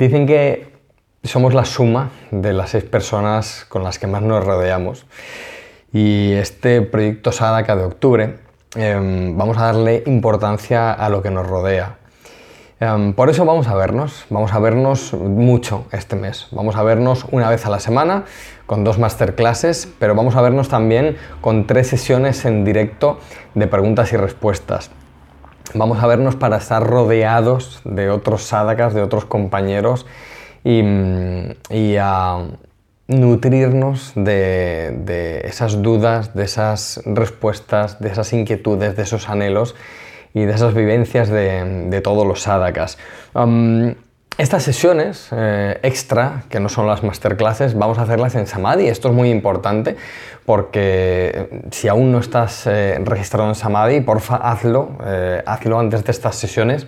Dicen que somos la suma de las seis personas con las que más nos rodeamos. Y este proyecto Sadaka de octubre, em, vamos a darle importancia a lo que nos rodea. Em, por eso vamos a vernos, vamos a vernos mucho este mes. Vamos a vernos una vez a la semana con dos masterclasses, pero vamos a vernos también con tres sesiones en directo de preguntas y respuestas. Vamos a vernos para estar rodeados de otros sadakas, de otros compañeros y, y a nutrirnos de, esas dudas, de esas respuestas, de esas inquietudes, de esos anhelos y de esas vivencias de, todos los sadakas. Estas sesiones eh, extra, que no son las masterclasses, vamos a hacerlas en Samadhi. Esto es muy importante porque eh, si aún no estás eh, registrado en Samadhi, porfa, hazlo, hazlo antes de estas sesiones,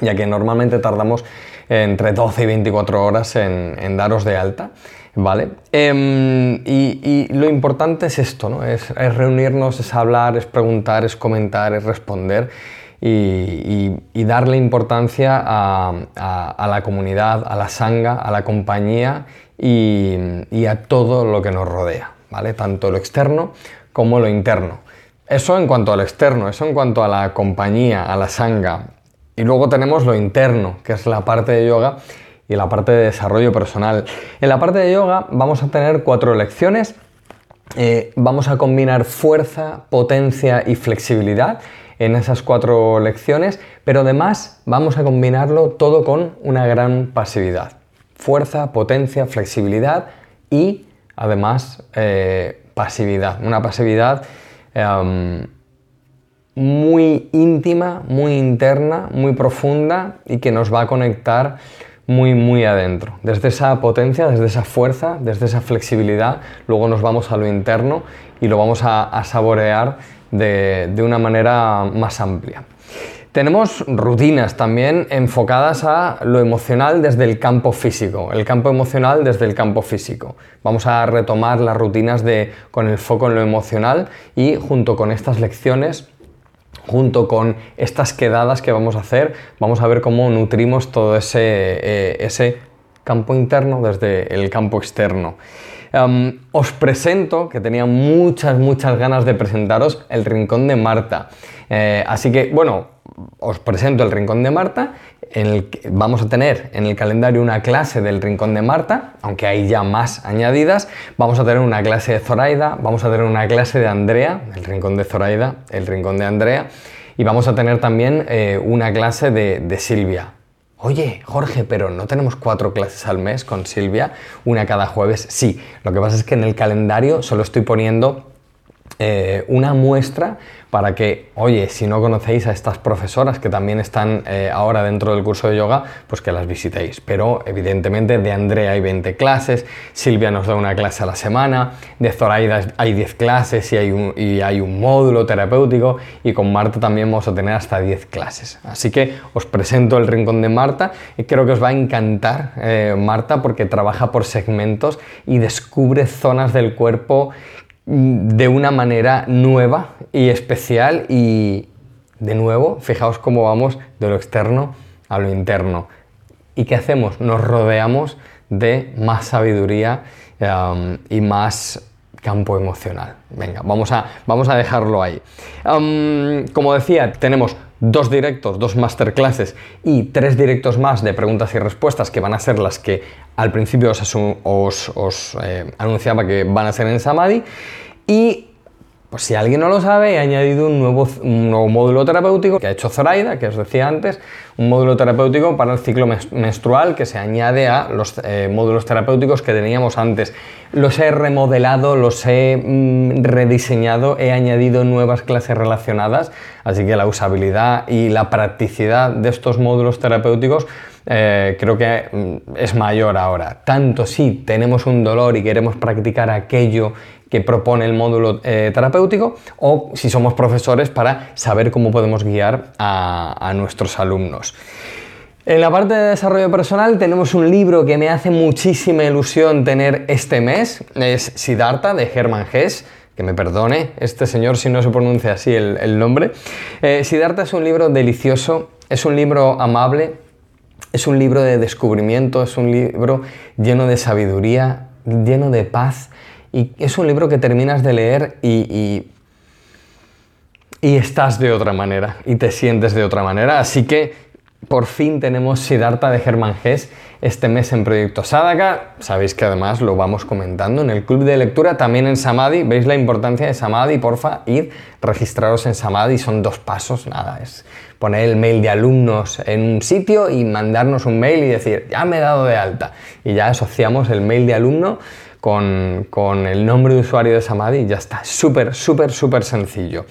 ya que normalmente tardamos entre 12 y 24 horas en, daros de alta. ¿Vale? Em, y, lo importante es esto, ¿no? Es, reunirnos, es hablar, es preguntar, es comentar, es responder y, darle importancia a, la comunidad, a la sanga, a la compañía y, a todo lo que nos rodea, ¿vale? Tanto lo externo como lo interno. Eso en cuanto al externo, eso en cuanto a la compañía, a la sanga, y luego tenemos lo interno, que es la parte de yoga y la parte de desarrollo personal. En la parte de yoga vamos a tener cuatro lecciones. Eh, vamos a combinar fuerza, potencia y flexibilidad en esas cuatro lecciones, pero además vamos a combinarlo todo con una gran pasividad. Fuerza, potencia, flexibilidad y además eh, pasividad. Una pasividad em, muy íntima, muy interna, muy profunda y que nos va a conectar muy, muy adentro. Desde esa potencia, desde esa fuerza, desde esa flexibilidad, luego nos vamos a lo interno y lo vamos a, saborear de, una manera más amplia. Tenemos rutinas también enfocadas a lo emocional desde el campo físico, el campo emocional desde el campo físico. Vamos a retomar las rutinas de, con el foco en lo emocional y junto con estas lecciones junto con estas quedadas que vamos a hacer, vamos a ver cómo nutrimos todo ese, eh, ese campo interno desde el campo externo. os presento, que tenía muchas, muchas ganas de presentaros, el Rincón de Marta. Eh, así que, bueno, os presento el Rincón de Marta. Vamos a tener en el calendario una clase del Rincón de Marta, aunque hay ya más añadidas. Vamos a tener una clase de Zoraida, vamos a tener una clase de Andrea, el Rincón de Zoraida, el Rincón de Andrea, y vamos a tener también eh, una clase de Silvia. Oye, Jorge, pero ¿no tenemos cuatro clases al mes con Silvia? Una cada jueves. Sí, lo que pasa es que en el calendario solo estoy poniendo eh, una muestra para que, oye, si no conocéis a estas profesoras que también están eh, ahora dentro del curso de yoga, pues que las visitéis. Pero evidentemente de Andrea hay 20 clases, Silvia nos da una clase a la semana, de Zoraida hay 10 clases y hay, un, y hay un módulo terapéutico y con Marta también vamos a tener hasta 10 clases. Así que os presento el rincón de Marta y creo que os va a encantar eh, Marta porque trabaja por segmentos y descubre zonas del cuerpo de una manera nueva y especial y de nuevo, fijaos cómo vamos de lo externo a lo interno. ¿Y qué hacemos? Nos rodeamos de más sabiduría um, y más campo emocional. Venga, vamos a, vamos a dejarlo ahí. Um, como decía, tenemos dos directos, dos masterclasses y tres directos más de preguntas y respuestas que van a ser las que al principio os, eh, anunciaba que van a ser en Samadhi. Y pues si alguien no lo sabe, he añadido un nuevo, nuevo, módulo terapéutico que ha hecho Zoraida, que os decía antes, un módulo terapéutico para el ciclo menstrual que se añade a los eh, módulos terapéuticos que teníamos antes. Los he remodelado, los he mm, rediseñado, he añadido nuevas clases relacionadas, así que la usabilidad y la practicidad de estos módulos terapéuticos eh, creo que mm, es mayor ahora. Tanto si tenemos un dolor y queremos practicar aquello que propone el módulo eh, terapéutico o si somos profesores para saber cómo podemos guiar a, nuestros alumnos. En la parte de desarrollo personal tenemos un libro que me hace muchísima ilusión tener este mes, es Siddhartha de Hermann Hesse, que me perdone este señor si no se pronuncia así el, nombre. Eh, Siddhartha es un libro delicioso, es un libro amable, Es un libro de descubrimiento, es un libro lleno de sabiduría, lleno de paz y es un libro que terminas de leer y, y, estás de otra manera y te sientes de otra manera. Así que por fin tenemos Siddhartha de Germán Hess este mes en Proyecto Sadaka. Sabéis que además lo vamos comentando en el club de lectura, también en Samadhi. ¿Veis la importancia de Samadhi? Porfa, ir, registraros en Samadhi. Son dos pasos, nada, es poner el mail de alumnos en un sitio y mandarnos un mail y decir, ya me he dado de alta. Y ya asociamos el mail de alumno con, el nombre de usuario de Samadhi y ya está. Súper, súper, súper sencillo.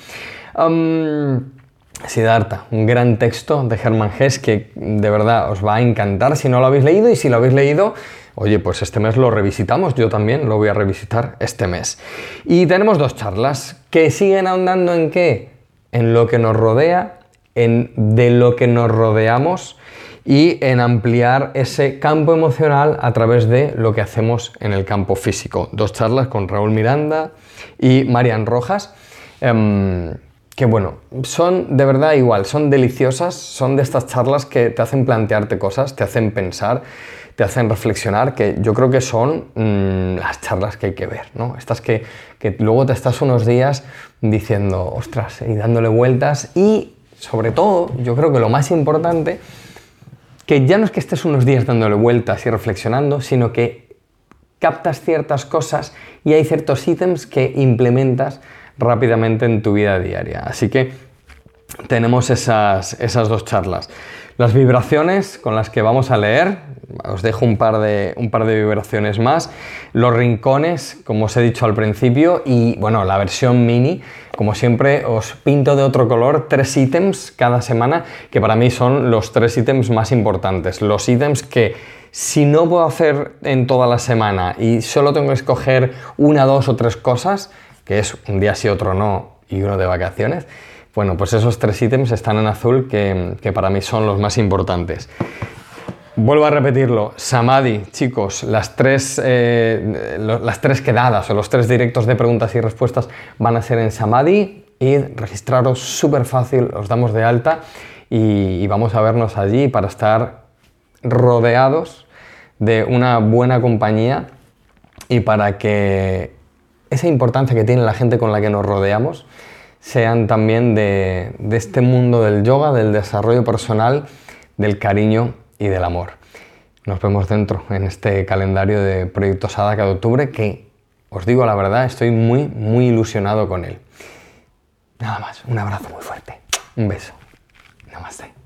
Siddhartha, un gran texto de Hermann Hesse que de verdad os va a encantar si no lo habéis leído y si lo habéis leído, oye, pues este mes lo revisitamos, yo también lo voy a revisitar este mes. Y tenemos dos charlas que siguen ahondando en qué? En lo que nos rodea en de lo que nos rodeamos y en ampliar ese campo emocional a través de lo que hacemos en el campo físico. Dos charlas con Raúl Miranda y Marian Rojas. Em, que bueno, son de verdad igual, son deliciosas, son de estas charlas que te hacen plantearte cosas, te hacen pensar, te hacen reflexionar, que yo creo que son mm, las charlas que hay que ver, ¿no? Estas que, que luego te estás unos días diciendo, ostras, y dándole vueltas y sobre todo, yo creo que lo más importante, que ya no es que estés unos días dándole vueltas y reflexionando, sino que captas ciertas cosas y hay ciertos ítems que implementas rápidamente en tu vida diaria. Así que tenemos esas, esas dos charlas. Las vibraciones con las que vamos a leer, os dejo un par, de, un par de vibraciones más. Los rincones, como os he dicho al principio, y bueno, la versión mini, como siempre, os pinto de otro color tres ítems cada semana, que para mí son los tres ítems más importantes. Los ítems que si no puedo hacer en toda la semana y solo tengo que escoger una, dos o tres cosas, que es un día sí, otro no y uno de vacaciones, bueno, pues esos tres ítems están en azul que, para mí son los más importantes. Vuelvo a repetirlo, Samadhi, chicos, las tres, eh, las tres quedadas o los tres directos de preguntas y respuestas van a ser en Samadhi y registraros súper fácil, os damos de alta y, vamos a vernos allí para estar rodeados de una buena compañía y para que esa importancia que tiene la gente con la que nos rodeamos sean también de, este mundo del yoga, del desarrollo personal, del cariño y del amor. Nos vemos dentro en este calendario de Proyecto Sadaka de octubre que, os digo la verdad, estoy muy, muy ilusionado con él. Nada más, un abrazo muy fuerte. Un beso. Namaste.